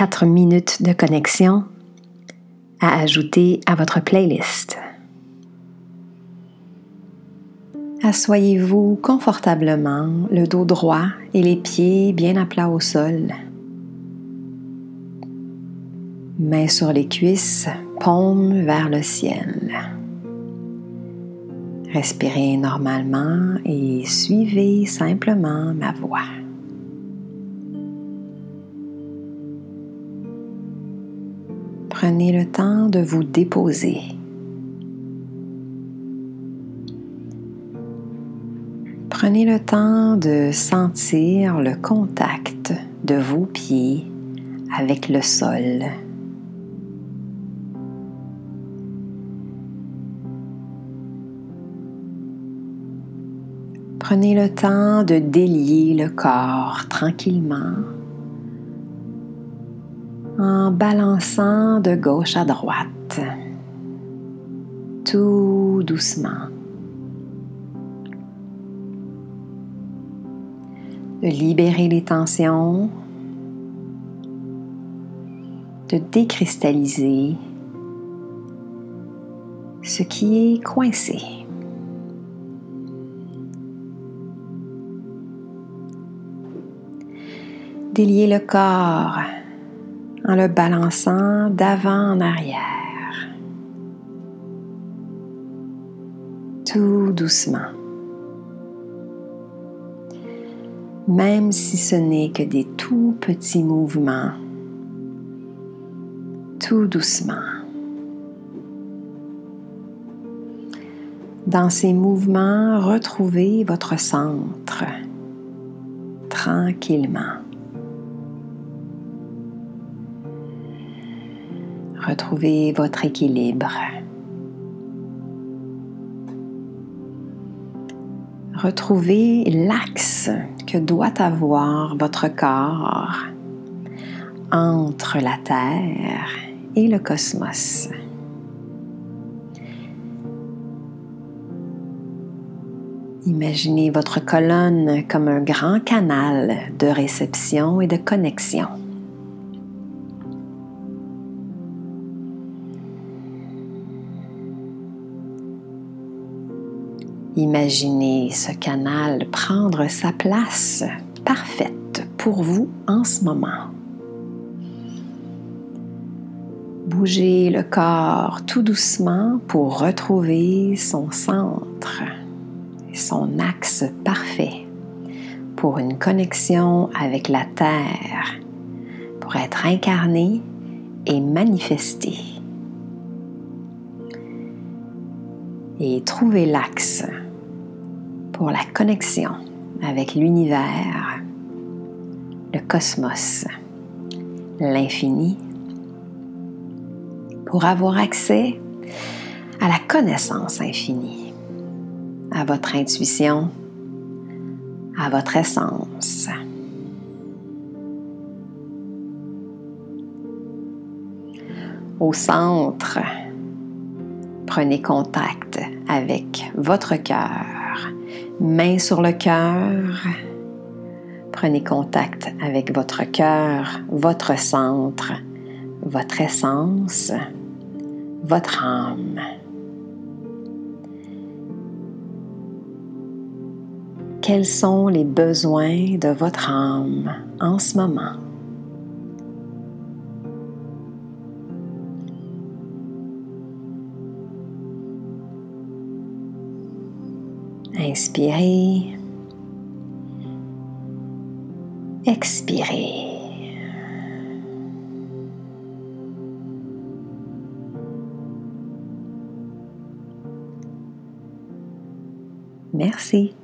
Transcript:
4 minutes de connexion à ajouter à votre playlist. Assoyez-vous confortablement, le dos droit et les pieds bien à plat au sol. Mains sur les cuisses, paumes vers le ciel. Respirez normalement et suivez simplement ma voix. Prenez le temps de vous déposer. Prenez le temps de sentir le contact de vos pieds avec le sol. Prenez le temps de délier le corps tranquillement en balançant de gauche à droite, tout doucement. De libérer les tensions, de décristalliser ce qui est coincé. délier le corps en le balançant d'avant en arrière. Tout doucement. Même si ce n'est que des tout petits mouvements, tout doucement. Dans ces mouvements, retrouvez votre centre tranquillement. Retrouvez votre équilibre. Retrouvez l'axe que doit avoir votre corps entre la Terre et le cosmos. Imaginez votre colonne comme un grand canal de réception et de connexion. Imaginez ce canal prendre sa place parfaite pour vous en ce moment. Bougez le corps tout doucement pour retrouver son centre son axe parfait pour une connexion avec la Terre, pour être incarné et manifesté. Et trouvez l'axe pour la connexion avec l'univers, le cosmos, l'infini, pour avoir accès à la connaissance infinie, à votre intuition, à votre essence. Au centre, prenez contact avec votre cœur main sur le cœur. Prenez contact avec votre cœur, votre centre, votre essence, votre âme. Quels sont les besoins de votre âme en ce moment? Inspirez. Expirez. Merci.